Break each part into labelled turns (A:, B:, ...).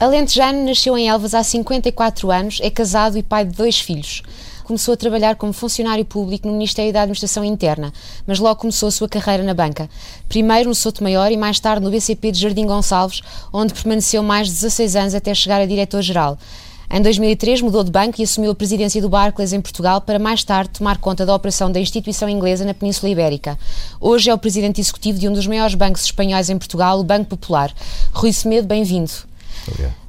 A: Alentejano nasceu em Elvas há 54 anos, é casado e pai de dois filhos. Começou a trabalhar como funcionário público no Ministério da Administração Interna, mas logo começou a sua carreira na banca. Primeiro no Souto Maior e mais tarde no BCP de Jardim Gonçalves, onde permaneceu mais de 16 anos até chegar a diretor-geral. Em 2003 mudou de banco e assumiu a presidência do Barclays em Portugal para mais tarde tomar conta da operação da instituição inglesa na Península Ibérica. Hoje é o presidente executivo de um dos maiores bancos espanhóis em Portugal, o Banco Popular. Rui Semedo, bem-vindo.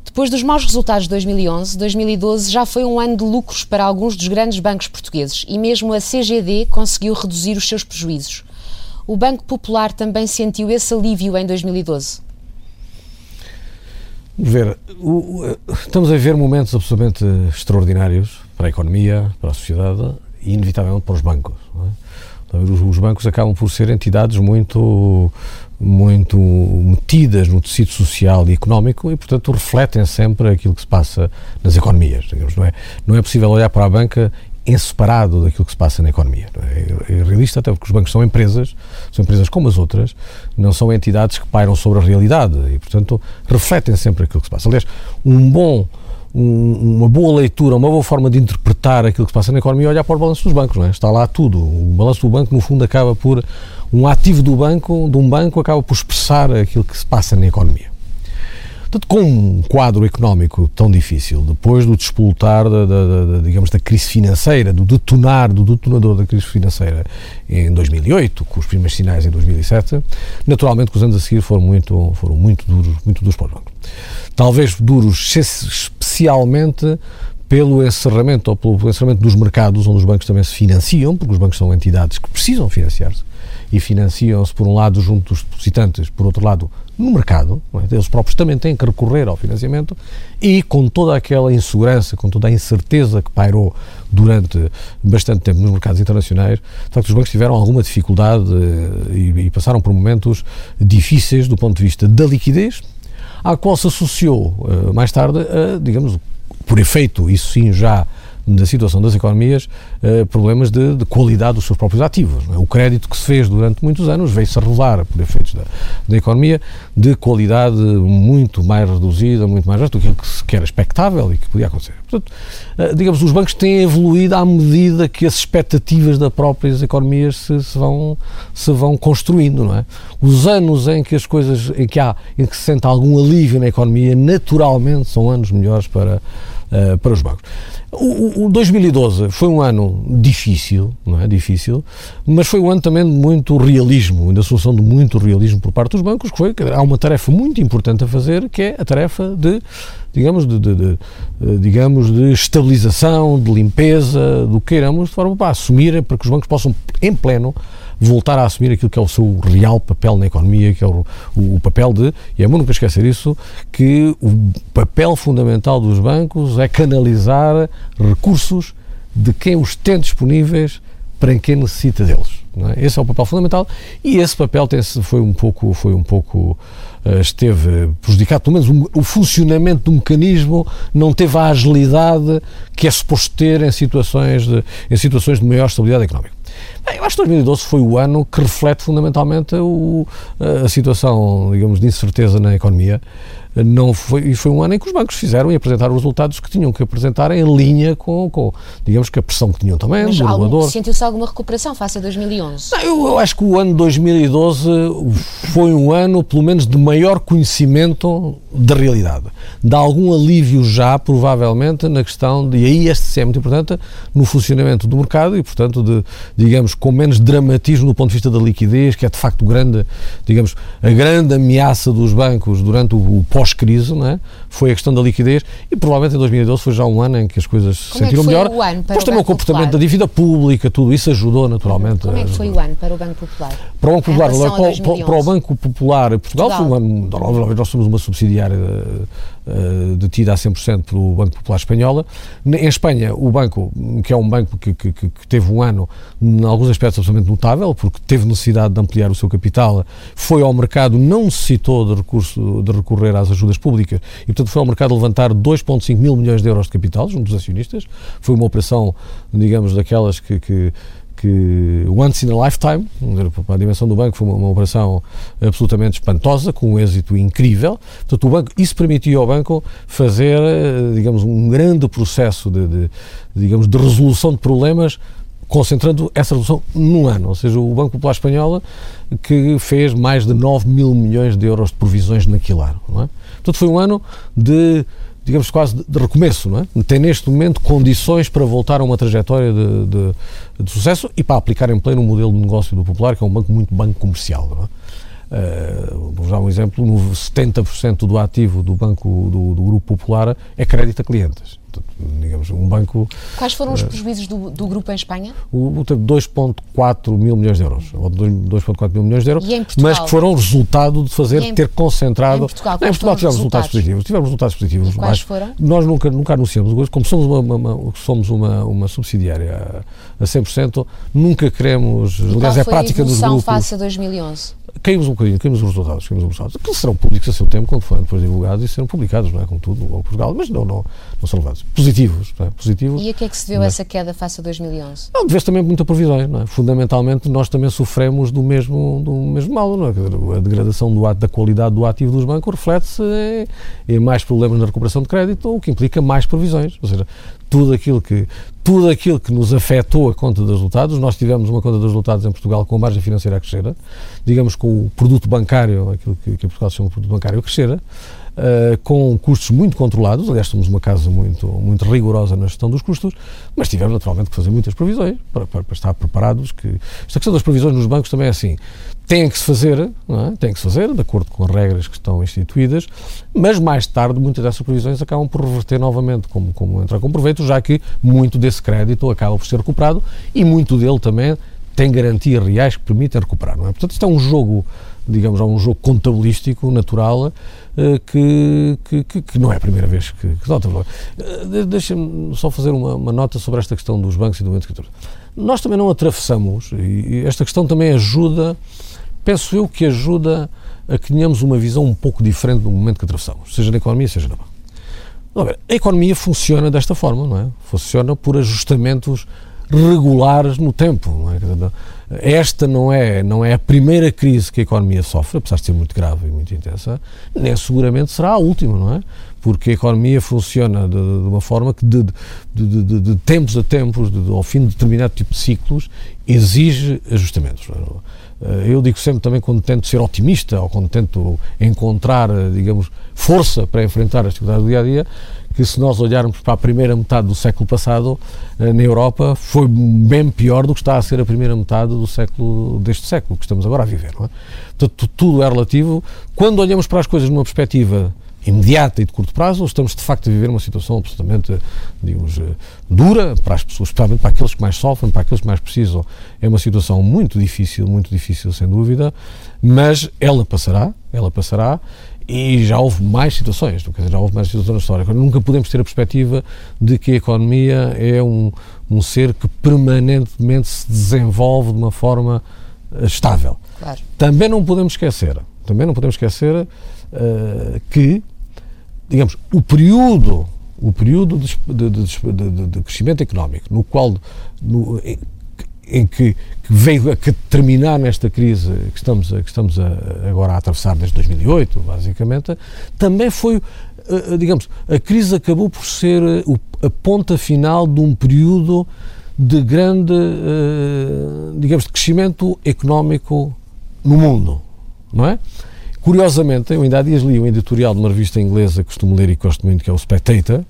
A: Depois dos maus resultados de 2011, 2012 já foi um ano de lucros para alguns dos grandes bancos portugueses e mesmo a CGD conseguiu reduzir os seus prejuízos. O Banco Popular também sentiu esse alívio em 2012.
B: Ver, estamos a ver momentos absolutamente extraordinários para a economia, para a sociedade e, inevitavelmente, para os bancos. É? Os bancos acabam por ser entidades muito muito metidas no tecido social e económico e, portanto, refletem sempre aquilo que se passa nas economias. Digamos, não, é, não é possível olhar para a banca em separado daquilo que se passa na economia. É? é realista, até porque os bancos são empresas, são empresas como as outras, não são entidades que pairam sobre a realidade e, portanto, refletem sempre aquilo que se passa. Aliás, um bom um, uma boa leitura, uma boa forma de interpretar aquilo que se passa na economia é olhar para o balanço dos bancos, não é? Está lá tudo. O balanço do banco, no fundo, acaba por. Um ativo do banco, de um banco, acaba por expressar aquilo que se passa na economia. Portanto, com um quadro económico tão difícil, depois do despolutar da, da, da, digamos, da crise financeira, do detonar, do detonador da crise financeira em 2008, com os primeiros sinais em 2007, naturalmente que os anos a seguir foram muito, foram muito duros, muito duros para os bancos. Talvez duros especialmente pelo encerramento ou pelo encerramento dos mercados onde os bancos também se financiam, porque os bancos são entidades que precisam financiar-se e financiam-se por um lado junto dos depositantes, por outro lado no mercado, é? eles próprios também têm que recorrer ao financiamento e com toda aquela insegurança, com toda a incerteza que pairou durante bastante tempo nos mercados internacionais, de facto os bancos tiveram alguma dificuldade eh, e, e passaram por momentos difíceis do ponto de vista da liquidez, à qual se associou uh, mais tarde, uh, digamos, por efeito, isso sim já da situação das economias uh, problemas de, de, qualidade dos seus próprios ativos. É? O crédito que se fez durante muitos anos veio-se a revelar, por efeitos da, da, economia, de qualidade muito mais reduzida, muito mais do que, que era expectável e que podia acontecer. Portanto, uh, digamos, os bancos têm evoluído à medida que as expectativas das próprias economias se, se, vão, se vão construindo, não é? Os anos em que as coisas, em que há, em que se sente algum alívio na economia, naturalmente são anos melhores para, uh, para os bancos. O, o 2012 foi um ano difícil, não é? Difícil, mas foi um ano também de muito realismo, da solução de muito realismo por parte dos bancos, que foi, há uma tarefa muito importante a fazer, que é a tarefa de, digamos, de, de, de digamos, de estabilização, de limpeza, do que queiramos, de forma para assumir, para que os bancos possam, em pleno, voltar a assumir aquilo que é o seu real papel na economia, que é o, o, papel de, e é bom nunca esquecer isso, que o papel fundamental dos bancos é canalizar recursos de quem os tem disponíveis para quem necessita deles. É? Esse é o papel fundamental e esse papel tem foi um pouco, foi um pouco uh, esteve prejudicado, pelo menos um, o funcionamento do mecanismo não teve a agilidade que é suposto ter em situações de, em situações de maior estabilidade económica. Bem, eu acho que 2012 foi o ano que reflete fundamentalmente o, a situação, digamos, de incerteza na economia não foi, e foi um ano em que os bancos fizeram e apresentaram os resultados que tinham que apresentar em linha com, com digamos que a pressão que tinham também,
A: Mas algum, sentiu-se alguma recuperação face a 2011?
B: Não, eu, eu, acho que o ano 2012 foi um ano, pelo menos, de maior conhecimento da realidade. De algum alívio já, provavelmente, na questão de, e aí este é muito importante, no funcionamento do mercado e, portanto, de, digamos, com menos dramatismo do ponto de vista da liquidez, que é de facto grande, digamos, a grande ameaça dos bancos durante o, o pós-crise, é? Foi a questão da liquidez e provavelmente em 2012 foi já um ano em que as coisas se
A: Como
B: sentiram
A: é
B: melhor.
A: O ano para
B: Depois também o comportamento
A: Popular?
B: da dívida pública, tudo isso ajudou naturalmente.
A: Como é que foi o ano para o Banco Popular?
B: Para o Banco Popular, para,
A: 2011?
B: para o Banco Popular Portugal,
A: Portugal.
B: foi um ano, nós, nós somos uma subsidiária eh, detida a 100% pelo Banco Popular Espanhola. Em Espanha, o banco, que é um banco que, que- que- teve um ano, em alguns aspectos, absolutamente notável, porque teve necessidade de ampliar o seu capital, foi ao mercado, não necessitou de, recurso, de recorrer às ajudas públicas e, portanto, foi ao mercado levantar 2,5 mil milhões de euros de capital junto dos acionistas. Foi uma operação, digamos, daquelas que, que que once in a lifetime, a dimensão do banco foi uma, uma, operação absolutamente espantosa, com um êxito incrível. Portanto, o banco, isso permitiu ao banco fazer, eh, digamos, um grande processo de, de digamos, de resolução de problemas concentrando essa resolução num ano. Ou seja, o Banco Popular Espanhola que fez mais de 9 mil milhões de euros de provisões naquilo. Não é? Portanto, foi um ano de digamos, quase de, recomeço, não é? Tem neste momento condições para voltar a uma trajetória de, de, de, sucesso e para aplicar em pleno o modelo de negócio do Popular, que é um banco muito banco comercial, não é? Uh, vou dar um exemplo, no 70% do ativo do Banco do, do Grupo Popular é crédito a clientes digamos, um banco...
A: Quais foram os eh, prejuízos do, do grupo em Espanha?
B: O, teve 2.4 mil milhões de euros, ou 2.4 mil milhões de euros,
A: mas
B: que foram resultado de fazer,
A: em,
B: ter concentrado...
A: Em Portugal,
B: em Portugal tivemos resultados positivos, tivemos resultados positivos.
A: E quais foram?
B: Nós nunca, nunca anunciamos, como somos uma, uma somos uma, uma subsidiária a, a 100%, nunca queremos,
A: e
B: aliás é prática
A: dos
B: grupos...
A: face a 2011?
B: Caímos um bocadinho, caímos os resultados, caímos os resultados, que serão públicos a seu tempo, quando forem depois divulgados e serão publicados, não é? Como tudo, ao Portugal, mas não, não, não são levados. Positivos, é? Positivos.
A: E a que é que se deu essa queda face a 2011?
B: Não, de vez também muita provisão, não é? Fundamentalmente, nós também sofremos do mesmo, do mesmo mal, não é? A degradação do, da qualidade do ativo dos bancos reflete-se em, em mais problemas na recuperação de crédito, o que implica mais provisões. Ou seja, tudo aquilo que tudo aquilo que nos afetou a conta dos resultados, nós tivemos uma conta dos resultados em Portugal com a margem financeira a crescer, digamos com o produto bancário, aquilo que, que em Portugal se chama produto bancário a crescer, uh, com custos muito controlados, aliás somos uma casa muito, muito rigorosa na gestão dos custos, mas tivemos naturalmente que fazer muitas previsões para, para, para estar preparados, que esta questão das previsões nos bancos também é assim, tem que se fazer, é? tem que se fazer, de acordo com as regras que estão instituídas, mas mais tarde muitas dessas previsões acabam por reverter novamente como, como entrar com proveito, já que muito desse crédito acaba por ser recuperado e muito dele também tem garantias reais que permitem recuperar. Não é? Portanto, isto é um jogo, digamos, é um jogo contabilístico natural eh, que, que, que, não é a primeira vez que, que nota. Uh, Deixa-me só fazer uma, uma, nota sobre esta questão dos bancos e do momento que Nós também não atravessamos, e esta questão também ajuda penso eu que ajuda a que tenhamos uma visão um pouco diferente do momento que atravessamos, seja na economia, seja na banca. A economia funciona desta forma, não é? Funciona por ajustamentos regulares no tempo. Não é? Esta não é, não é a primeira crise que a economia sofre, apesar de ser muito grave e muito intensa, nem seguramente será a última, não é? Porque a economia funciona de, de uma forma que, de, de, de, tempos a tempos, ao fim de determinado tipo de ciclos, exige ajustamentos. É? Eh, eu digo sempre também quando tento ser otimista ou quando tento encontrar, eh, digamos, força para enfrentar as dificuldades do dia a dia, que se nós olharmos para a primeira metade do século passado, eh, na Europa, foi bem pior do que está a ser a primeira metade do século, deste século que estamos agora a viver. Não é? Portanto, tudo é relativo. Quando olhamos para as coisas numa perspectiva imediata e de curto prazo, estamos de facto a viver uma situação absolutamente, digamos, eh, dura para as pessoas, especialmente para aqueles que mais sofrem, para aqueles que mais precisam. É uma situação muito difícil, muito difícil, sem dúvida, mas ela passará, ela passará e já houve mais situações, quer dizer, já houve mais situações na história. Nunca podemos ter a perspectiva de que a economia é um, um ser que permanentemente se desenvolve de uma forma eh, estável.
A: Claro.
B: Também não podemos esquecer, também não podemos esquecer uh, que digamos, o período, o período de, de, de, crescimento económico no qual, no, em, em que, que, veio a terminar nesta crise que estamos, a, que estamos a, agora a atravessar desde 2008, basicamente, também foi, uh, digamos, a crise acabou por ser uh, a ponta final de um período de grande, digamos, de crescimento económico no mundo, não é? Curiosamente, eu ainda há dias li um editorial de uma revista inglesa que costumo ler e gosto muito, que é o Spectator,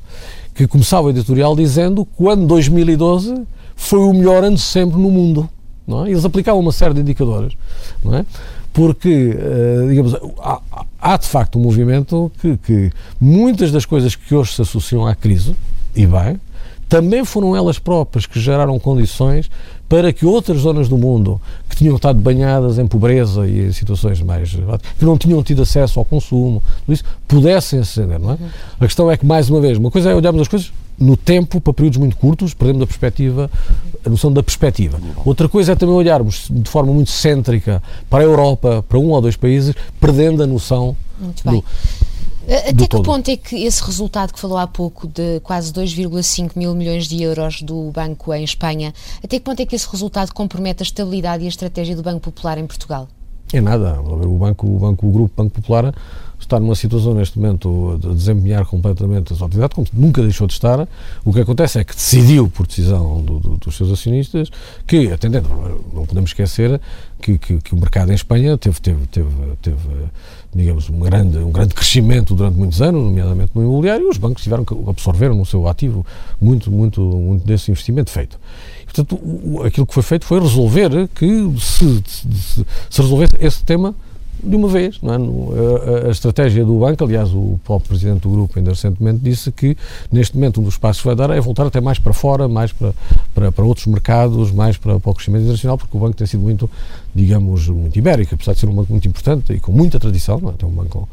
B: que começava o editorial dizendo que o ano 2012 foi o melhor ano sempre no mundo. Não é? Eles aplicavam uma série de indicadores, não é? porque, uh, digamos, há, há, de facto um movimento que, que muitas das coisas que hoje se associam à crise, e bem, também foram elas próprias que geraram condições para que outras zonas do mundo que tinham estado banhadas em pobreza e em situações mais que não tinham tido acesso ao consumo, isso, pudessem acender, não é? A questão é que mais uma vez, uma coisa é olharmos as coisas no tempo para períodos muito curtos, perdemos a perspectiva, a noção da perspectiva. Outra coisa é também olharmos de forma muito cêntrica para a Europa, para um ou dois países, perdendo a noção
A: muito bem. Até que ponto é que esse resultado que falou há pouco de quase 2,5 mil milhões de euros do banco em Espanha, até que ponto é que esse resultado compromete a estabilidade e a estratégia do Banco Popular em Portugal?
B: É nada. O banco, o banco, o grupo Banco Popular está numa situação neste momento de desempenhar completamente a sua atividade, como nunca deixou de estar. O que acontece é que decidiu, por decisão do, do, dos seus acionistas, que, atendendo, não podemos esquecer que, que, que, o mercado em Espanha teve, teve, teve, teve digamos, um grande, um grande crescimento durante muitos anos, nomeadamente no imobiliário, e os bancos tiveram que absorver no seu ativo muito, muito, muito desse investimento feito. portanto, o, aquilo que foi feito foi resolver que se, se, se resolvesse esse tema de uma vez. Não é? a, a, estratégia do banco, aliás, o próprio presidente do grupo ainda recentemente disse que neste momento um dos passos que vai dar é voltar até mais para fora, mais para, para, para outros mercados, mais para, para o crescimento internacional, porque o banco tem sido muito, digamos, muito ibérico, apesar de ser um banco muito importante e com muita tradição, não é? tem um banco com,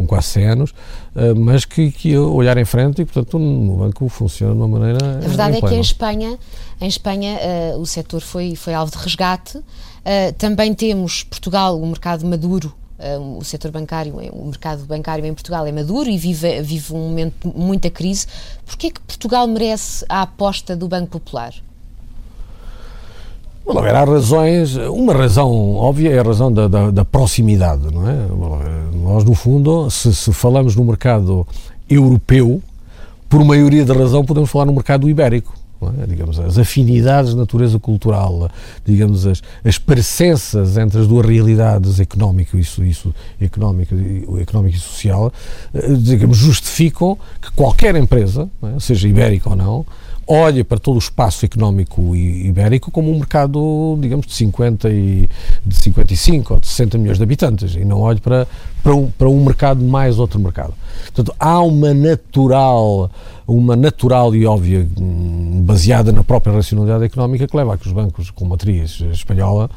B: com quase 100 anos, uh, mas que, que olhar em frente e, portanto, o banco funciona de uma maneira.
A: A verdade é que em Espanha, em Espanha uh, o setor foi, foi alvo de resgate. Uh, também temos Portugal, um mercado maduro o setor bancário, o mercado bancário em Portugal é maduro e vive, vive um momento de muita crise. Porquê é que Portugal merece a aposta do Banco Popular?
B: Bom, há razões, uma razão óbvia é a razão da, da, da proximidade, não é? Nós, no fundo, se, se falamos no mercado europeu, por maioria da razão podemos falar no mercado ibérico é? digamos, as afinidades de natureza cultural, digamos, as, as parecenças entre as duas realidades económico, isso, isso, económico, económico e social, eh, digamos, justificam que qualquer empresa, é? seja ibérica ou não, olha para todo o espaço económico ibérico como um mercado, digamos, de 50 e de 55 ou de 60 milhões de habitantes e não olhe para, para, um, para um mercado mais outro mercado. Portanto, há uma natural, uma natural e óbvia hum, baseada na própria racionalidade económica que leva a que os bancos com matriz espanhola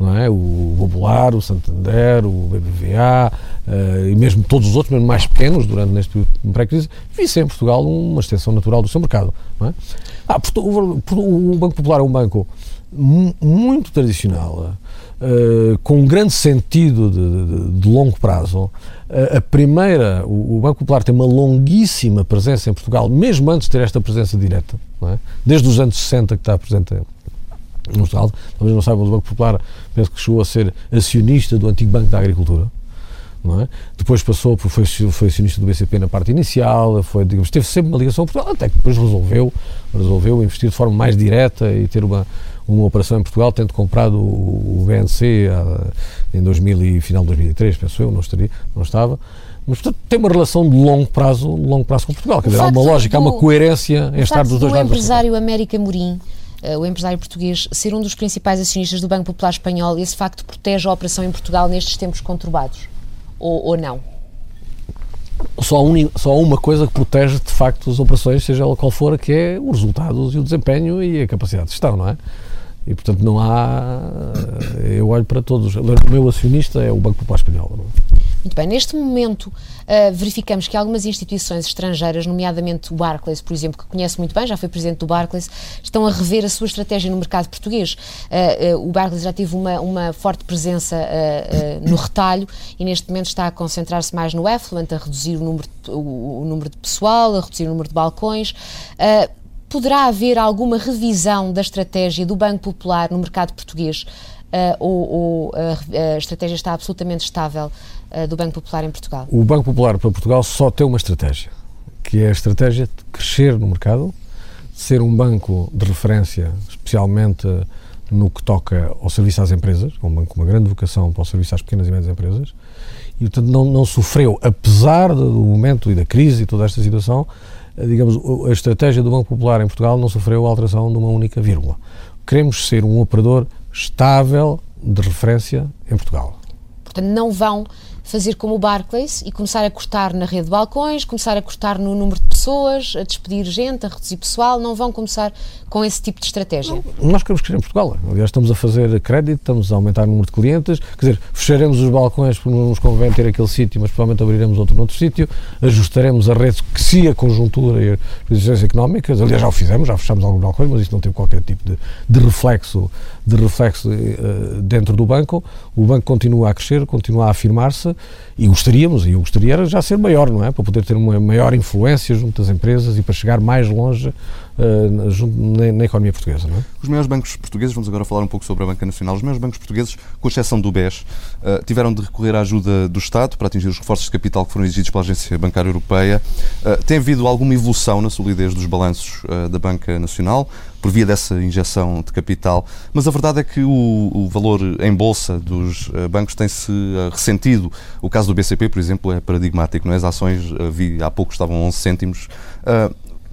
B: não é? o Popular, o Santander, o BBVA uh, e mesmo todos os outros, mesmo mais pequenos, durante neste pré-crise, vissem em Portugal uma extensão natural do seu mercado. É? ah, o, Banco Popular é um banco muito tradicional, uh, com um grande sentido de, de, de longo prazo. Uh, a primeira, o, o, Banco Popular tem uma longuíssima presença em Portugal, mesmo antes de ter esta presença direta, é? desde os anos 60 que está presente no Estado. Talvez não saibam, o Banco Popular penso que chegou a ser acionista do antigo Banco da Agricultura. É? Depois passou, foi, foi acionista do BCP na parte inicial, foi, digamos, teve sempre uma ligação Portugal, até que depois resolveu, resolveu investir de forma mais direta e ter uma, uma operação em Portugal, tendo comprado o, o BNC a, em 2000 e final de 2003, penso eu, não, estaria, não estava. Mas, portanto, tem uma relação de longo prazo, longo prazo com Portugal. Quer dizer, há uma lógica, do, há uma coerência em estar dos dois lados.
A: O empresário América Morim o empresário português ser um dos principais acionistas do Banco Popular Espanhol, esse facto protege a operação em Portugal nestes tempos conturbados? Ou, ou não?
B: Só, un, só uma coisa que protege de facto as operações, seja ela qual for, que é os resultados e o desempenho e a capacidade de gestão, não é? E portanto não há. Eu olho para todos. O meu acionista é o Banco Popular Espanhol. É?
A: Muito bem, neste momento uh, verificamos que algumas instituições estrangeiras, nomeadamente o Barclays, por exemplo, que conhece muito bem, já foi presidente do Barclays, estão a rever a sua estratégia no mercado português. Uh, uh, o Barclays já teve uma, uma forte presença no retalho e neste momento está a concentrar-se mais no affluent, a reduzir o número, de, o, o, número de pessoal, a reduzir o número de balcões. Poderá haver alguma revisão da estratégia do Banco Popular no mercado português? Uh, ou, ou a, a, estratégia está absolutamente estável uh, do Banco Popular em Portugal?
B: O Banco Popular para Portugal só tem uma estratégia, que é a estratégia de crescer no mercado, ser um banco de referência, especialmente no que toca ao serviço às empresas, um banco com uma grande vocação para o serviço às pequenas e médias empresas, e portanto não, não sofreu, apesar do momento e da crise e toda esta situação, digamos, a estratégia do Banco Popular em Portugal não sofreu alteração de uma única vírgula. Queremos ser um operador estável de referência em Portugal.
A: Portanto, não vão fazer como o Barclays e começar a cortar na rede de balcões, começar a cortar no número de pessoas, a despedir gente, a reduzir pessoal, não vão começar com esse tipo de estratégia?
B: Não, nós queremos crescer em Portugal. Aliás, estamos a fazer crédito, estamos a aumentar o número de clientes, quer dizer, fecharemos os balcões porque não nos convém ter aquele sítio, mas provavelmente abriremos outro noutro sítio, ajustaremos a rede que se a conjuntura e as condições económicas, aliás, já o fizemos, já fechamos alguns balcões, mas isso não teve qualquer tipo de, de reflexo, de reflexo uh, dentro do banco. O banco continua a crescer, continua a afirmar-se e gostaríamos, e eu gostaria era já ser maior, não é? Para poder ter uma maior influência junto às empresas e para chegar mais longe uh, junto, na, na, economia portuguesa, não é?
C: Os maiores bancos portugueses, vamos agora falar um pouco sobre a Banca Nacional, os maiores bancos portugueses, com exceção do BES, uh, tiveram de recorrer à ajuda do Estado para atingir os reforços de capital que foram exigidos pela Agência Bancária Europeia. Uh, tem havido alguma evolução na solidez dos balanços da Banca Nacional? Por via dessa injeção de capital, mas a verdade é que o, o valor em bolsa dos uh, bancos tem-se uh, ressentido. O caso do BCP, por exemplo, é paradigmático, não é? As ações, uh, vi, há pouco estavam 11 cêntimos.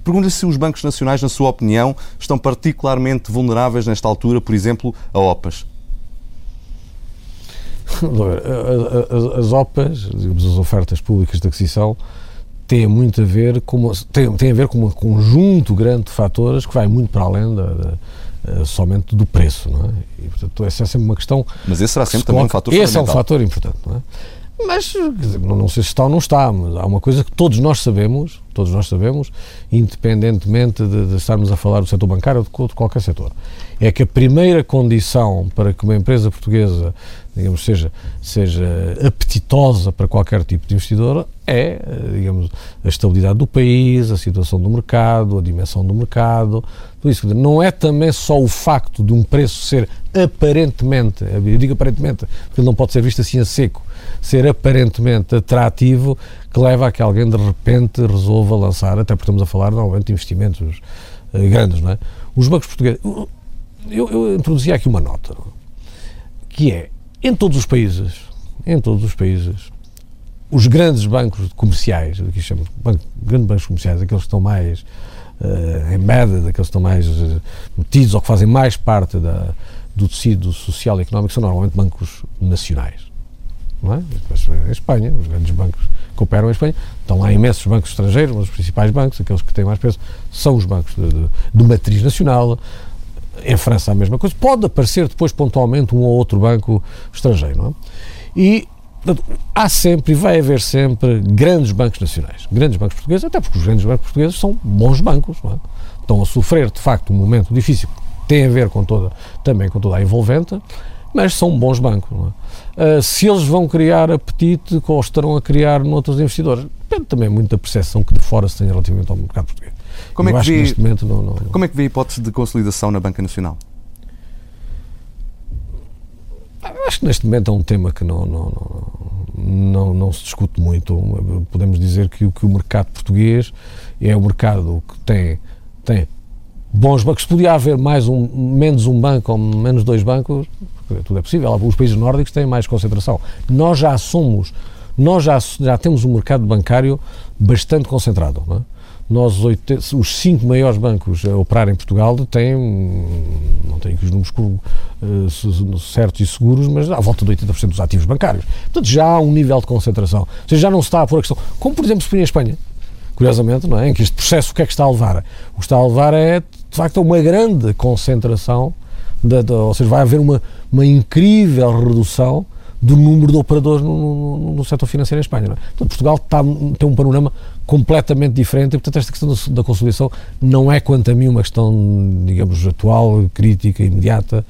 C: Pergunto-lhe se os bancos nacionais, na sua opinião, estão particularmente vulneráveis nesta altura, por exemplo, a OPAs.
B: As OPAs, digamos, as ofertas públicas de aquisição, tem muito a ver com tem, tem a ver com um conjunto grande de fatores que vai muito para além da, da eh, somente do preço, não é? E, portanto, essa é sempre uma questão.
C: Mas esse será sempre também um fator
B: Esse é um fator importante, não é? Mas dizer, não sei se está ou não está, mas há uma coisa que todos nós sabemos, todos nós sabemos, independentemente de, de estarmos a falar do setor bancário ou de, de qualquer setor, é que a primeira condição para que uma empresa portuguesa, digamos, seja, seja apetitosa para qualquer tipo de investidor é, digamos, a estabilidade do país, a situação do mercado, a dimensão do mercado, tudo isso. Não é também só o facto de um preço ser aparentemente, eu digo aparentemente, porque ele não pode ser visto assim a seco, ser aparentemente atrativo que leva a que alguém de repente resolva lançar, até porque estamos a falar normalmente de investimentos uh, grandes, não é? Os bancos portugueses. Eu, eu introduzi aqui uma nota, que é, em todos os países, em todos os países, os grandes bancos comerciais, aqui chamamos banco, grandes bancos comerciais, aqueles que estão mais uh, embedded, aqueles que estão mais uh, metidos ou que fazem mais parte da, do tecido social e económico, são normalmente bancos nacionais. Não é? Em Espanha, os grandes bancos que operam em Espanha, estão lá imensos bancos estrangeiros, mas os principais bancos, aqueles que têm mais peso, são os bancos de, de, de matriz nacional. Em França a mesma coisa. Pode aparecer depois pontualmente um ou outro banco estrangeiro, não é? E Portanto, há sempre e vai haver sempre grandes bancos nacionais, grandes bancos portugueses, até porque os grandes bancos portugueses são bons bancos, é? estão a sofrer de facto um momento difícil, tem a ver com toda, também com toda a envolvente, mas são bons bancos. É? Uh, se eles vão criar apetite ou estarão a criar noutros investidores, depende também muito da percepção que de fora se tem relativamente ao mercado português.
C: Como, é que, vê, que não, não, não, como é que vê a hipótese de consolidação na Banca Nacional?
B: Acho que neste momento é um tema que não, não, não, não, se discute muito. Podemos dizer que, que o mercado português é o mercado que tem, tem bons bancos. Se podia haver mais um, menos um banco ou menos dois bancos, tudo é possível. Os países nórdicos têm mais concentração. Nós já somos, nós já, já temos um mercado bancário bastante concentrado. Não é? nós os cinco maiores bancos a operar em Portugal têm, não tenho aqui os números uh, certos e seguros, mas à volta de 80% dos ativos bancários. Portanto, já há um nível de concentração. Ou seja, já não se está a pôr a questão, como por exemplo se põe em Espanha, curiosamente, não é? em que este processo o que é que está a levar? O que está a levar é, de facto, uma grande concentração, de, de, ou seja, vai haver uma, uma incrível redução do número de operadores no, no, no setor financeiro em Espanha. É? Portanto, Portugal está, tem um panorama completamente diferente e, portanto, esta questão da, da consolidação não é, quanto a mim, uma questão, digamos, atual, crítica, imediata,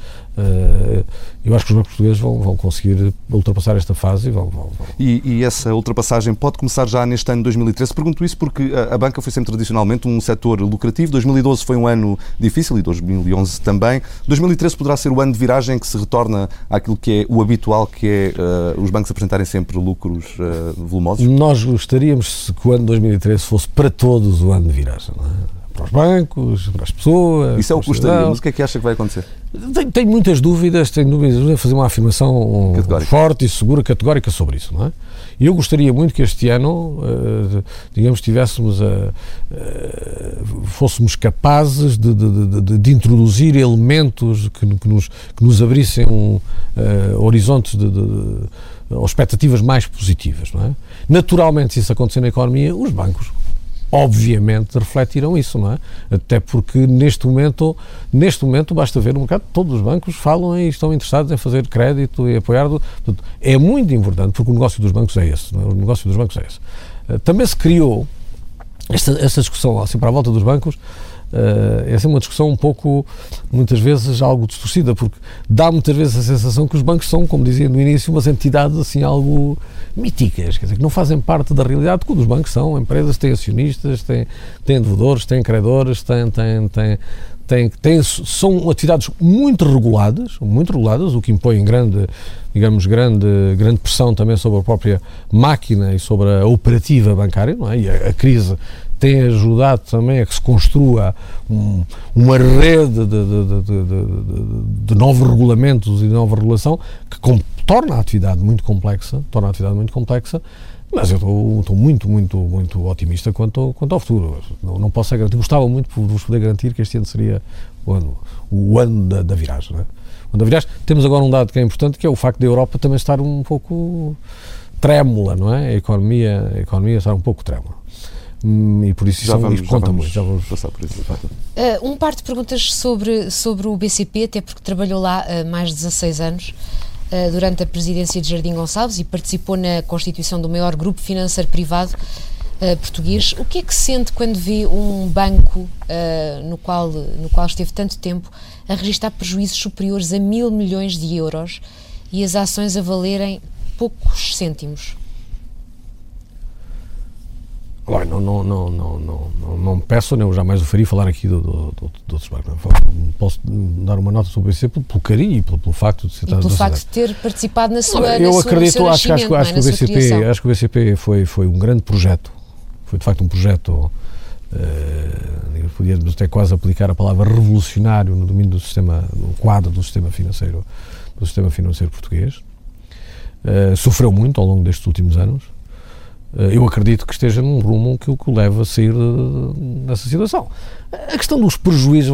B: eu acho que os bancos portugueses vão, vão conseguir ultrapassar esta fase e vão. vão, vão.
C: E, e, essa ultrapassagem pode começar já neste ano de 2013? Pergunto isso porque a, a, banca foi sempre tradicionalmente um setor lucrativo. 2012 foi um ano difícil e 2011 também. 2013 poderá ser o ano de viragem que se retorna àquilo que é o habitual, que é uh, os bancos apresentarem sempre lucros uh, volumosos?
B: Nós gostaríamos que o ano de 2013 fosse para todos o ano de viragem. Não é? Para os bancos, para as pessoas.
C: Isso é o que gostaria, mas o que é que acha que vai acontecer?
B: Tenho, tenho muitas dúvidas, tenho dúvidas de fazer uma afirmação categórica. forte e segura, categórica sobre isso, não é? E eu gostaria muito que este ano, uh, digamos, tivéssemos a, uh, fôssemos capazes de, de, de, de, introduzir elementos que, que, nos, que nos abrissem um, uh, horizontes de, ou expectativas mais positivas, não é? Naturalmente, se isso acontecer na economia, os bancos obviamente refletiram isso, não é? Até porque neste momento, neste momento basta ver no mercado, todos os bancos falam e estão interessados em fazer crédito e apoiar. Portanto, é muito importante porque o negócio dos bancos é esse, é? o negócio dos bancos é esse. Eh, também se criou esta, esta discussão assim para a volta dos bancos Uh, essa é uma discussão um pouco, muitas vezes, algo distorcida, porque dá muitas vezes a sensação que os bancos são, como dizia no início, umas entidades assim algo míticas, quer dizer, que não fazem parte da realidade, quando os bancos são empresas, têm acionistas, têm, têm devedores, têm credores, têm, têm, têm, têm, têm, são atividades muito reguladas, muito reguladas, o que impõe grande, digamos, grande, grande pressão também sobre a própria máquina e sobre a operativa bancária, não é? E a, a crise tem ajudado também a que se construa um, uma rede de, de, de, de, novos regulamentos e de nova regulação que com, torna a atividade muito complexa, torna a atividade muito complexa, mas eu estou muito, muito, muito otimista quanto, quanto ao futuro. Não, não posso garantir, gostava muito de vos poder garantir que este ano seria o ano, o ano da, da viragem. Não é? Viragem. Temos agora um dado que é importante, que é o facto da Europa também estar um pouco trêmula, não é? A economia, a economia estar um pouco trêmula. Hum, e por isso já vamos, isso conta muito. Já vamos
C: passar por isso.
A: Uh, um par de perguntas sobre, sobre o BCP, até porque trabalhou lá há uh, mais de 16 anos. Uh, durante a presidência de Jardim Gonçalves e participou na constituição do maior grupo financeiro privado uh, português. O que é que sente quando vê um banco uh, no, qual, no qual esteve tanto tempo a registrar prejuízos superiores a mil milhões de euros e as ações a valerem poucos cêntimos?
B: Olha, não, não, não, não, não, não, peço, nem eu jamais o faria falar aqui do, do, do, do outros bancos. Posso dar uma nota sobre isso pelo, pelo carinho e pelo, pelo facto de
A: ser E pelo facto de ter participado na sua Eu
B: na acredito, sua, acho, acho, acho, que o BCP, acho que o BCP foi, foi um grande projeto. Foi de facto um projeto, uh, podíamos até quase aplicar a palavra revolucionário no domínio do sistema, no quadro do sistema financeiro, do sistema financeiro português. Uh, sofreu muito ao longo destes últimos anos eu acredito que esteja num rumo que o que leva a sair dessa situação. A questão dos prejuízos,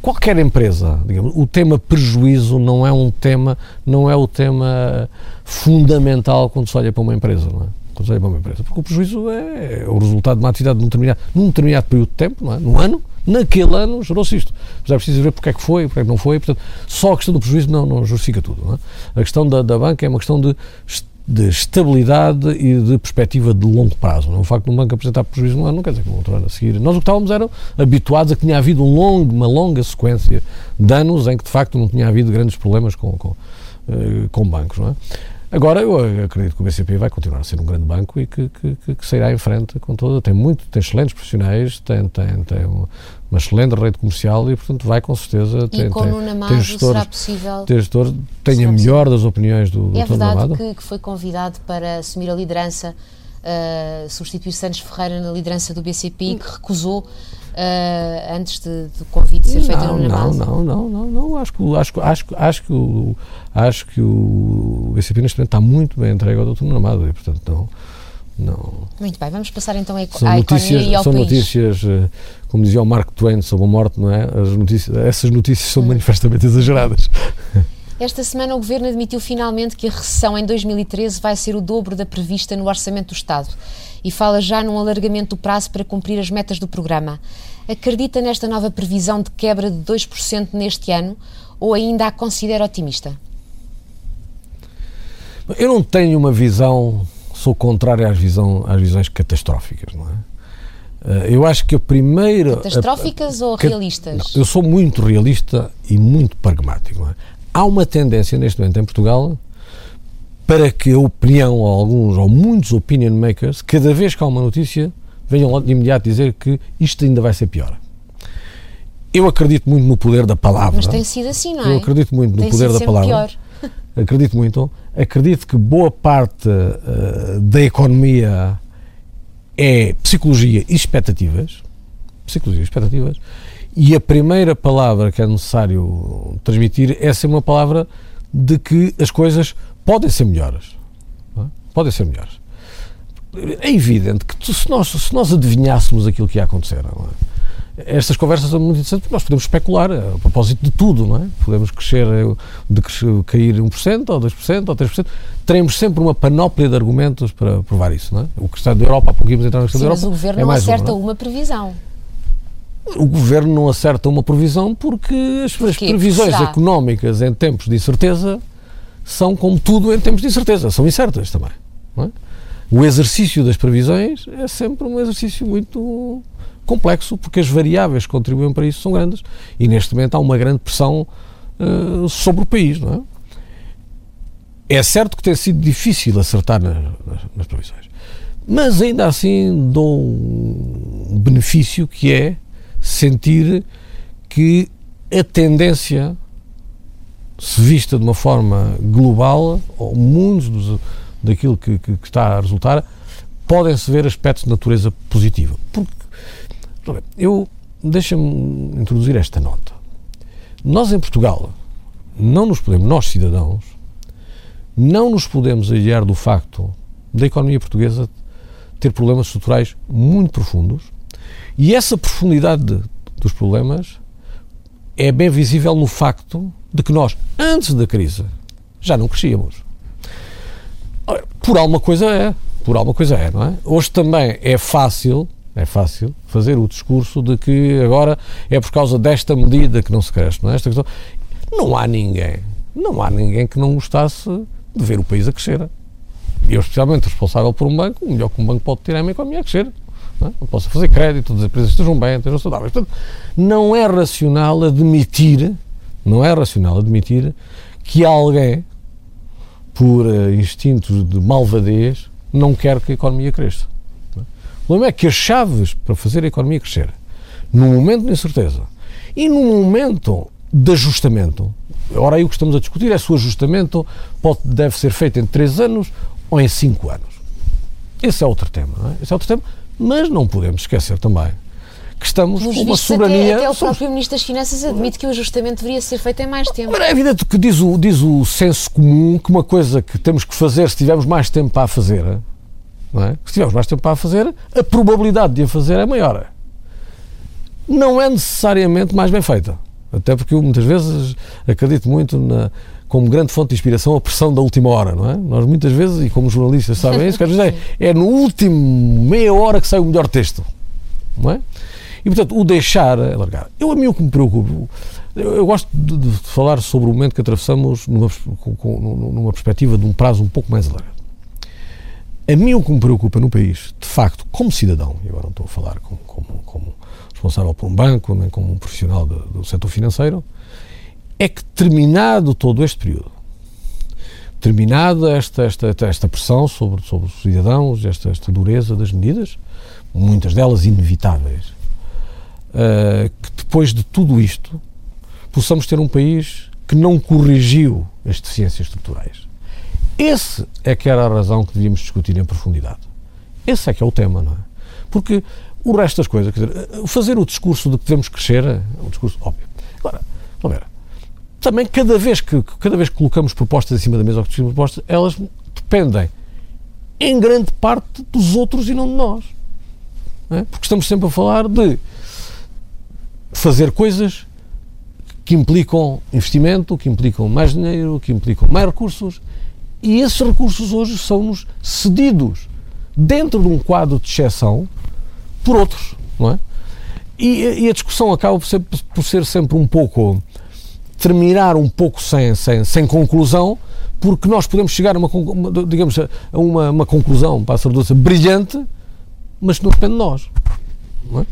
B: qualquer empresa, digamos, o tema prejuízo não é um tema, não é o tema fundamental quando se olha para uma empresa, não é? Quando se olha para uma empresa, porque o prejuízo é, o resultado de uma atividade num determinado, num determinado período de tempo, não é? Num ano, naquele ano gerou-se isto. Mas é preciso ver porque é que foi, porque é que não foi, portanto, só a questão do prejuízo não, não justifica tudo, não é? A questão da, da banca é uma questão de de estabilidade e de perspectiva de longo prazo. Não? É? O facto de um banco apresentar prejuízo no ano não quer dizer que no outro ano a seguir. Nós o que estávamos eram habituados a que tinha havido um longo, uma longa sequência de anos em que de facto não tinha havido grandes problemas com, com, uh, com bancos. Não é? Agora, eu acredito que o BCP vai continuar a ser um grande banco e que, que, que sairá em frente com toda. Tem muito, tem excelentes profissionais, tem, tem, tem uma, uma excelente rede comercial e, portanto, vai com certeza.
A: Tem, e com tem, Nuno Amado tem gestor, será possível.
B: Tem gestor, tem a melhor das opiniões do, do
A: É verdade que, que, foi convidado para assumir a liderança, uh, substituir Santos Ferreira na liderança do BCP e que recusou uh, antes de, do convite ser feito
B: não,
A: no
B: não, não, não, não, não, acho que acho, acho, acho que o acho que o BCP neste momento está muito bem entregue ao Dr. Nuno Amado e portanto não não.
A: Muito bem, vamos passar então à economia e ao
B: são
A: país.
B: notícias, eh, como dizia o Mark Twain sobre a morte, não é? As notícias, essas notícias são hum. manifestamente exageradas.
A: Esta semana o Governo admitiu finalmente que a recessão em 2013 vai ser o dobro da prevista no Orçamento do Estado e fala já num alargamento do prazo para cumprir as metas do programa. Acredita nesta nova previsão de quebra de 2% neste ano ou ainda a considera otimista?
B: Eu não tenho uma visão, sou contrário às, visão, às visões catastróficas, não é? Eh, eu acho que a primeira.
A: Catastróficas a, a, ou realistas?
B: Não, eu sou muito realista e muito pragmático. É? Há uma tendência neste momento em Portugal para que a opinião, ou alguns ou muitos opinion makers, cada vez que há uma notícia, venham de imediato dizer que isto ainda vai ser pior. Eu acredito muito no poder da palavra.
A: Mas tem sido assim, não é?
B: Eu acredito muito no tem poder da palavra. Pior. Acredito muito. Acredito que boa parte uh, da economia é psicologia e expectativas. Psicologia e expectativas. E a primeira palavra que é necessário transmitir é ser uma palavra de que as coisas podem ser melhores. É? Podem ser melhores. É evidente que se nós, se nós adivinhássemos aquilo que ia acontecer, é? estas conversas são muito interessantes porque nós podemos especular a propósito de tudo, não é? Podemos crescer, de crescer, cair 1% ou 2% ou 3%. Teremos sempre uma panóplia de argumentos para provar isso, não é? O que está da Europa, pouco íamos entrar na questão
A: da
B: Europa.
A: Mas o Governo
B: é
A: não acerta
B: uma, não
A: é? uma previsão.
B: O Governo não acerta uma previsão porque as, as previsões económicas em tempos de incerteza são, como tudo, em tempos de incerteza, são incertas também. É? O exercício das previsões é sempre um exercício muito complexo porque as variáveis que contribuem para isso são grandes e neste momento há uma grande pressão uh, sobre o país, não é? É certo que tem sido difícil acertar nas, nas, nas previsões, mas ainda assim dou um benefício que é sentir que a tendência se vista de uma forma global, ou muitos daquilo que, que, que está a resultar, podem-se ver aspectos de natureza positiva. Porque, eu, deixa-me introduzir esta nota. Nós em Portugal não nos podemos, nós cidadãos, não nos podemos aliar do facto da economia portuguesa ter problemas estruturais muito profundos e essa profundidade de, dos problemas é bem visível no facto de que nós, antes da crise, já não crescíamos. Por alguma coisa é, por alguma coisa é, não é? Hoje também é fácil, é fácil fazer o discurso de que agora é por causa desta medida que não se cresce, não é? Esta questão. Não há ninguém, não há ninguém que não gostasse de ver o país a crescer. Eu, especialmente responsável por um banco, o melhor que um banco pode ter é a minha economia a crescer. Não, é? não posso fazer crédito, as empresas estejam bem, estejam saudáveis. Portanto, não é racional admitir, não é racional admitir que alguém, por uh, instintos de malvadez, não quer que a economia cresça. O problema é que as chaves para fazer a economia crescer, num momento de incerteza e num momento de ajustamento, ora aí o que estamos a discutir é se o ajustamento pode, deve ser feito em 3 anos ou em 5 anos. Esse é outro tema, não é? Esse é outro tema, mas não podemos esquecer também que estamos com uma soberania.
A: Até, até o próprio Ministro das Finanças admite que o ajustamento deveria ser feito em mais tempo.
B: Mas é evidente que diz o, diz o senso comum que uma coisa que temos que fazer se tivermos mais tempo para a fazer, não é? se tivermos mais tempo para a fazer, a probabilidade de a fazer é maior. Não é necessariamente mais bem feita. Até porque eu muitas vezes acredito muito na, como grande fonte de inspiração a pressão da última hora, não é? Nós muitas vezes, e como jornalistas sabem isso, quer dizer, é no último meia hora que sai o melhor texto, não é? E portanto, o deixar é largar. Eu a mim o que me preocupa, eu, eu gosto de, de, falar sobre o momento que atravessamos numa, com, com, numa perspectiva de um prazo um pouco mais alargado. A mim o que me preocupa no país, de facto, como cidadão, e agora não estou a falar como, como, como responsável por um banco, nem como um profissional do, do setor financeiro, é que terminado todo este período, terminada esta, esta, esta pressão sobre, sobre os cidadãos, esta, esta dureza das medidas, muitas delas inevitáveis, uh, que depois de tudo isto possamos ter um país que não corrigiu as deficiências estruturais. Esse é que era a razão que devíamos discutir em profundidade. Esse é que é o tema, não é? Porque o resto das coisas, quer dizer, fazer o discurso de que devemos crescer é um discurso óbvio. Agora, vamos ver, também cada vez que, cada vez que colocamos propostas em cima da mesa ou que propostas, elas dependem em grande parte dos outros e não de nós. Não é? Porque estamos sempre a falar de fazer coisas que implicam investimento, que implicam mais dinheiro, que implicam mais recursos, e esses recursos hoje são-nos cedidos dentro de um quadro de exceção por outros, não é? E, e a discussão acaba por ser, por ser, sempre um pouco terminar um pouco sem, sem, sem conclusão, porque nós podemos chegar a uma, digamos, a uma, uma conclusão, para a brilhante, mas que não depende de nós. Não é?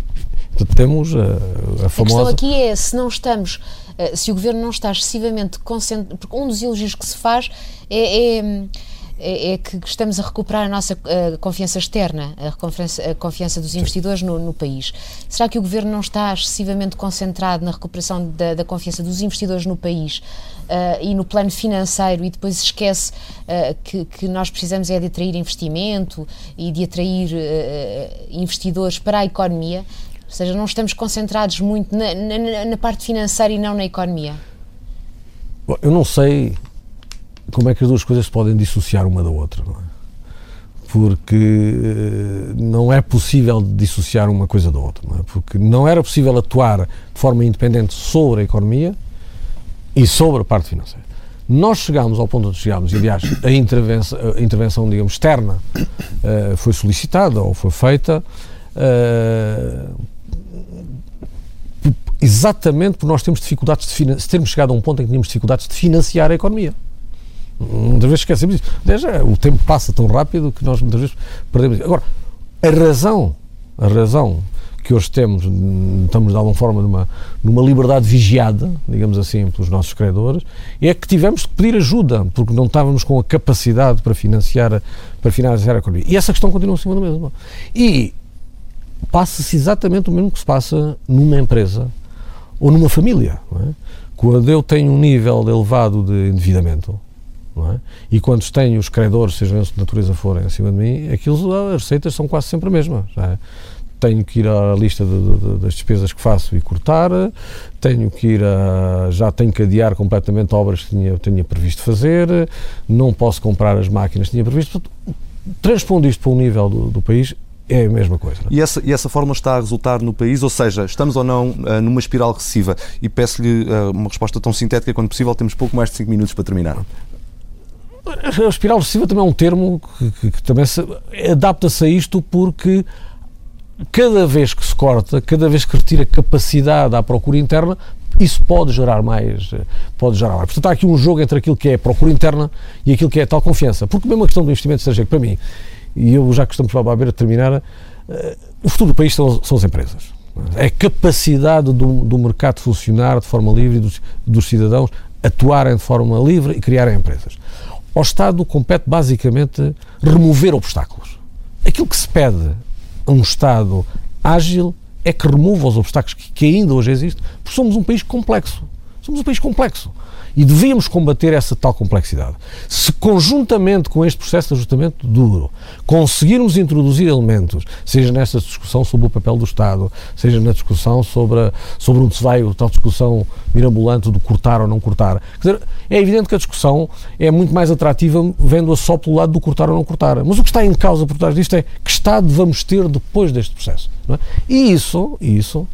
B: Temos a, a famosa...
A: A questão aqui é, se não estamos, eh, se o Governo não está excessivamente concentrado, porque um dos elogios que se faz é, é é, é, que estamos a recuperar a nossa uh, confiança externa, a confiança, a confiança dos investidores no, no, país. Será que o Governo não está excessivamente concentrado na recuperação da, da confiança dos investidores no país uh, e no plano financeiro e depois esquece uh, que, que, nós precisamos é de atrair investimento e de atrair investidores para a economia? Ou seja, não estamos concentrados muito na, na, na parte financeira e não na economia?
B: Bom, eu não sei como é que as duas coisas se podem dissociar uma da outra, não é? Porque eh, não é possível dissociar uma coisa da outra, não é? Porque não era possível atuar de forma independente sobre a economia e sobre a parte financeira. Nós chegámos ao ponto onde chegámos, e aliás, a intervenção, a intervenção digamos, externa uh, foi solicitada ou foi feita uh, exatamente por nós termos dificuldades de termos chegado a um ponto em que tínhamos dificuldades de financiar a economia. Muitas vezes esquecemos isso. Desde, o tempo passa tão rápido que nós muitas vezes perdemos isso. Agora, a razão, a razão que hoje temos, estamos de alguma forma numa, numa liberdade vigiada, digamos assim, pelos nossos credores, é que tivemos que pedir ajuda, porque não estávamos com a capacidade para financiar, para financiar a economia. E essa questão continua em cima da mesma. E passa-se exatamente o mesmo que se passa numa empresa ou numa família. É? Quando eu tenho um nível elevado de endividamento, é? E quando tenho os credores, sejam de natureza forem, acima de mim, aquilo, as receitas são quase sempre a mesma. É? Tenho que ir à lista de, de, das despesas que faço e cortar, tenho que ir a. já tenho que adiar completamente obras que tinha, tinha previsto fazer, não posso comprar as máquinas que tinha previsto. transpondo isto para o nível do, do país, é a mesma coisa.
C: E essa, e essa forma está a resultar no país? Ou seja, estamos ou não uh, numa espiral recessiva? E peço-lhe uh, uma resposta tão sintética quanto possível, temos pouco mais de 5 minutos para terminar.
B: A espiral recessiva também é um termo que, que, que também adapta-se a isto porque cada vez que se corta, cada vez que retira capacidade à procura interna, isso pode gerar mais, pode gerar mais. Portanto, há aqui um jogo entre aquilo que é procura interna e aquilo que é tal confiança. Porque mesmo a questão do investimento estrangeiro, para mim, e eu já costumo falar para a terminar, uh, o futuro do país são, são as empresas. É a capacidade do, do mercado funcionar de forma livre e dos, dos cidadãos atuarem de forma livre e criarem empresas. Ao Estado compete basicamente remover obstáculos. Aquilo que se pede a um Estado ágil é que remova os obstáculos que, que ainda hoje existem, porque somos um país complexo. Somos um país complexo. E devíamos combater essa tal complexidade. Se conjuntamente com este processo de ajustamento duro conseguirmos introduzir elementos, seja nesta discussão sobre o papel do Estado, seja na discussão sobre, sobre onde se vai, a tal discussão mirabolante do cortar ou não cortar, dizer, é evidente que a discussão é muito mais atrativa vendo-a só pelo lado do cortar ou não cortar. Mas o que está em causa por trás disto é que Estado vamos ter depois deste processo. É? E isso, isso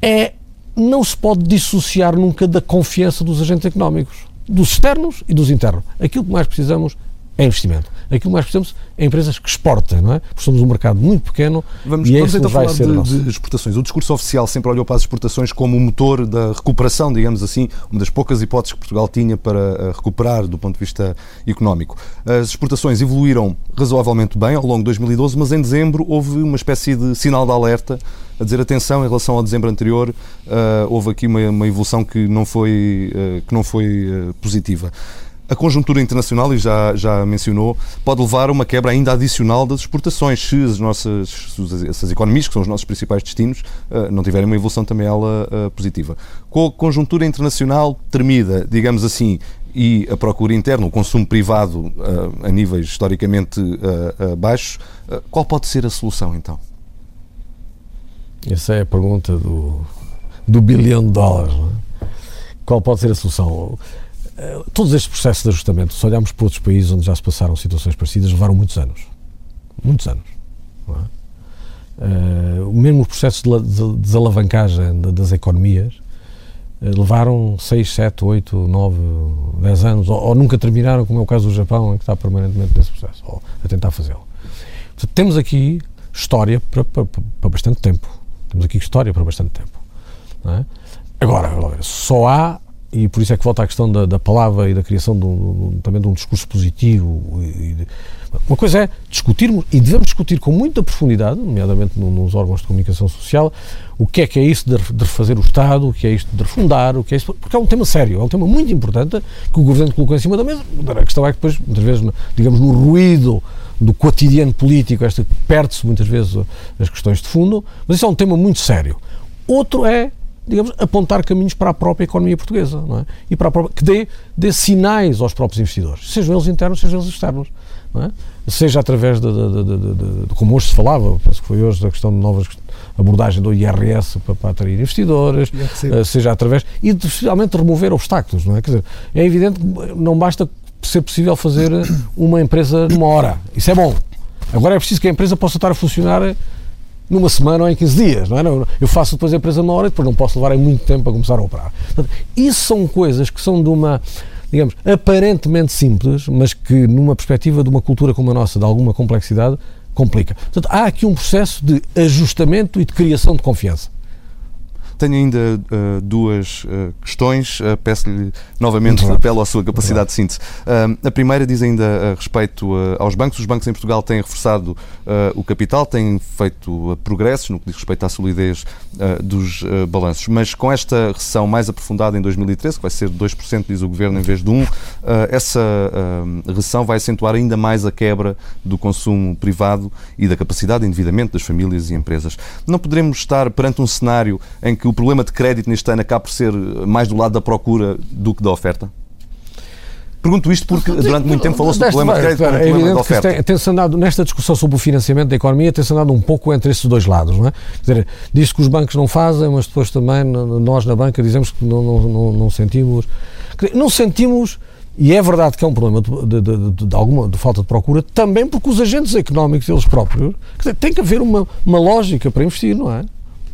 B: é não se pode dissociar nunca da confiança dos agentes económicos, dos externos e dos internos. Aquilo que mais precisamos é investimento. Aquilo que mais precisamos é empresas que exportem, não é? Porque somos um mercado muito pequeno
C: vamos,
B: e
C: vamos
B: então
C: falar de, de, exportações. O discurso oficial sempre olhou para as exportações como o motor da recuperação, digamos assim, uma das poucas hipóteses que Portugal tinha para eh, recuperar do ponto de vista económico. As exportações evoluíram razoavelmente bem ao longo de 2012, mas em dezembro houve uma espécie de sinal de alerta a dizer atenção em relação ao dezembro anterior, uh, houve aqui uma, uma, evolução que não foi, uh, que não foi uh, positiva. A conjuntura internacional, e já, já mencionou, pode levar a uma quebra ainda adicional das exportações, se as nossas essas economias, que são os nossos principais destinos, não tiverem uma evolução também ela positiva. Com a conjuntura internacional tremida, digamos assim, e a procura interna, o consumo privado a níveis historicamente baixos, qual pode ser a solução então?
B: Essa é a pergunta do, do bilhão de dólares. É? Qual pode ser a solução? Eh, todos estes processos de ajustamento, se olharmos para outros países onde já se passaram situações parecidas, levaram muitos anos. Muitos anos. É? Uh, mesmo os processos de desalavancagem das economias uh, levaram 6, 7, 8, 9, 10 anos, ou, ou, nunca terminaram, como é o caso do Japão, em que está permanentemente nesse processo, ou a tentar fazê-lo. Temos aqui história para, para, para bastante tempo. Temos aqui história para bastante tempo. É? Agora, só há, e por isso é que volta à questão da, da palavra e da criação de um, também de um discurso positivo. Uma coisa é discutirmos, e devemos discutir com muita profundidade, nomeadamente nos órgãos de comunicação social, o que é que é isso de, de refazer o Estado, o que é isto de refundar, o que é isso, porque é um tema sério, é um tema muito importante que o Governo colocou em cima da mesa. A questão é que depois, muitas vezes, digamos, no ruído do cotidiano político, esta perde-se muitas vezes as questões de fundo, mas isso é um tema muito sério. Outro é, digamos, apontar caminhos para a própria economia portuguesa, não é? E para própria, que dê, dê sinais aos próprios investidores, sejam eles internos, sejam eles externos, é? Seja através de, de, de, de, como hoje se falava, penso que foi hoje da questão de novas abordagem do IRS para, para atrair investidores, uh, seja através e de, finalmente remover obstáculos, não é? Quer dizer, é evidente que não basta ser possível fazer uma empresa numa hora. Isso é bom. Agora é preciso que a empresa possa estar a funcionar numa semana ou em 15 dias, não é? Eu faço depois a empresa numa hora e depois não posso levar muito tempo a começar a operar. Portanto, isso são coisas que são de uma, digamos, aparentemente simples, mas que numa perspectiva de uma cultura como a nossa, de alguma complexidade, complica. Portanto, há aqui um processo de ajustamento e de criação de confiança.
C: Tenho ainda uh, duas uh, questões. Uh, Peço-lhe novamente, apelo à sua capacidade de síntese. a primeira diz ainda a respeito aos bancos. Os bancos em Portugal têm reforçado o capital, têm feito progressos no que diz respeito à solidez dos balanços. Mas com esta recessão mais aprofundada em 2013, que vai ser 2%, diz o Governo, em vez de 1%, essa recessão vai acentuar ainda mais a quebra do consumo privado e da capacidade de endividamento das famílias e empresas. Não poderemos estar perante um cenário em que o problema de crédito neste ano acaba por ser mais do lado da procura do que da oferta? Pergunto isto porque durante muito tempo falou-se do problema de crédito como é problema de oferta.
B: Tem, tem-se andado, nesta discussão sobre o financiamento da economia, tem-se andado um pouco entre esses dois lados. Não é? Quer dizer, diz que os bancos não fazem, mas depois também nós na banca dizemos que não, não, não, não sentimos. Não sentimos e é verdade que é um problema de, de, de, de, alguma falta de procura, também porque os agentes económicos, eles próprios, dizer, tem que haver uma, uma lógica para investir, não é?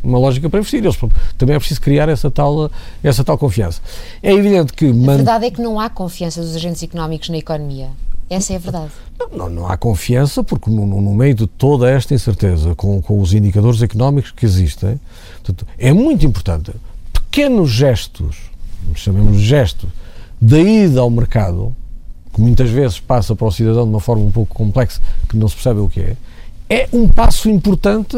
B: Uma lógica para investir. Eles, também é preciso criar essa tal, essa tal confiança. É evidente que.
A: A verdade é que não há confiança dos agentes económicos na economia. Essa é a verdade.
B: Não, não, não há confiança, porque no, no, meio de toda esta incerteza, com, com os indicadores económicos que existem, portanto, é muito importante. Pequenos gestos, chamemos gestos, da ida ao mercado, que muitas vezes passa para o cidadão de uma forma um pouco complexa, que não se percebe o que é, é um passo importante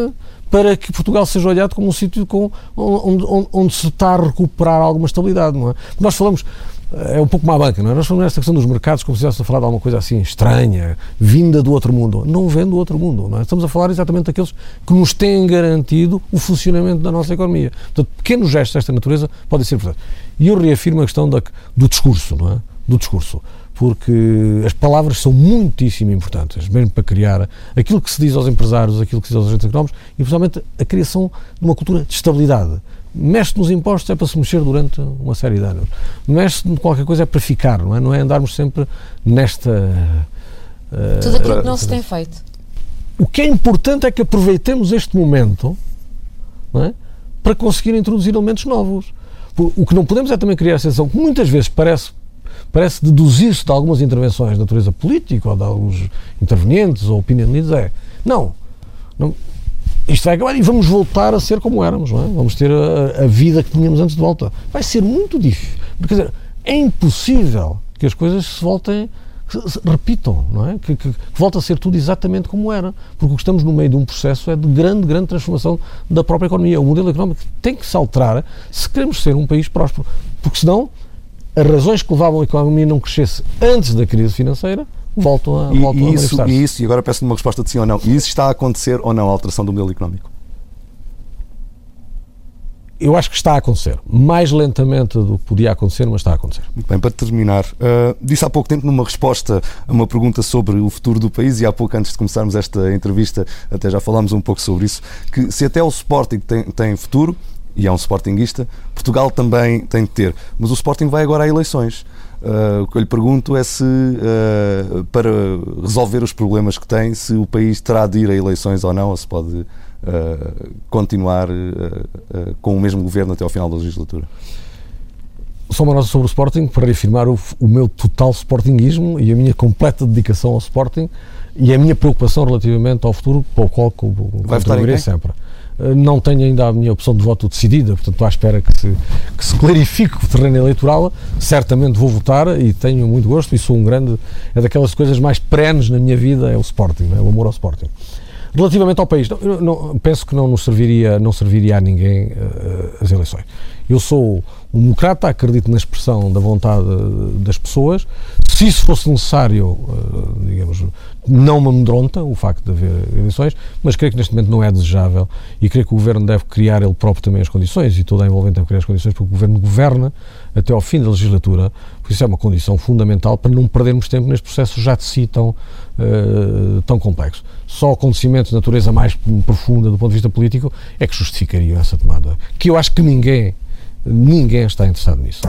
B: para que Portugal seja olhado como um sítio com, onde, onde, onde, se está a recuperar alguma estabilidade. Não é? Nós falamos, é um pouco uma banca, não é? Nós falamos nesta questão dos mercados como se estivesse a falar de alguma coisa assim estranha, vinda do outro mundo. Não vem do outro mundo, não é? Estamos a falar exatamente daqueles que nos têm garantido o funcionamento da nossa economia. Portanto, pequenos gestos desta natureza podem ser importantes. E eu reafirmo a questão da, do discurso, não é? Do discurso. Porque as palavras são muitíssimo importantes, mesmo para criar aquilo que se diz aos empresários, aquilo que se diz aos agentes económicos e, principalmente, a criação de uma cultura de estabilidade. Mexe nos impostos é para se mexer durante uma série de anos. Mexe de qualquer coisa é para ficar, não é? Não é andarmos sempre nesta.
A: Uh, Tudo aquilo que não se tem feito.
B: O que é importante é que aproveitemos este momento é? para conseguir introduzir elementos novos. O que não podemos é também criar a sensação que muitas vezes parece, parece deduzir-se de algumas intervenções de natureza política ou de alguns intervenientes ou opinion leaders é não, não isto vai acabar e vamos voltar a ser como éramos, não é? Vamos ter a, a vida que tínhamos antes de volta. Vai ser muito difícil. Quer dizer, é impossível que as coisas se voltem repitam, não é? Que, que, que, volta a ser tudo exatamente como era, porque o que estamos no meio de um processo é de grande, grande transformação da própria economia. O modelo económico tem que se alterar se queremos ser um país próspero, porque senão as razões que levavam a economia a não crescesse antes da crise financeira voltam a,
C: e,
B: voltam
C: e isso, a e isso, e agora peço-lhe uma resposta de sim ou não, e isso está a acontecer ou não, a alteração do modelo económico?
B: eu acho que está a acontecer. Mais lentamente do que podia acontecer, mas está a acontecer.
C: Muito bem, para terminar, uh, disse há pouco tempo numa resposta a uma pergunta sobre o futuro do país, e há pouco antes de começarmos esta entrevista, até já falámos um pouco sobre isso, que se até o Sporting tem, tem futuro, e é um Sportingista, Portugal também tem de ter. Mas o Sporting vai agora a eleições. Uh, o que eu lhe pergunto é se, uh, para resolver os problemas que tem, se o país terá de ir a eleições ou não, ou se pode uh, continuar com o mesmo governo até ao final da legislatura?
B: Só uma nota sobre o Sporting, para reafirmar o, o, meu total Sportingismo e a minha completa dedicação ao Sporting e a minha preocupação relativamente ao futuro, para o qual
C: em
B: sempre. Não tenho ainda a minha opção de voto decidida, portanto estou à espera que se, que se clarifique o terreno eleitoral. Certamente vou votar e tenho muito gosto e sou um grande. É daquelas coisas mais perenes na minha vida, é o Sporting, é o amor ao Sporting. Relativamente ao país, não, não, penso que não nos serviria, não serviria a ninguém uh, as eleições. Eu sou um democrata, acredito na expressão da vontade das pessoas. Se isso fosse necessário, uh, digamos, não me amedronta o facto de haver eleições, mas creio que neste momento não é desejável e creio que o Governo deve criar ele próprio também as condições e toda a envolvente deve criar as condições porque o Governo governa até ao fim da legislatura, por isso é uma condição fundamental para não perdermos tempo neste processo já de si tão, uh, tão complexo só acontecimentos de natureza mais profunda do ponto de vista político é que justificariam essa tomada. Que eu acho que ninguém, ninguém está interessado nisso.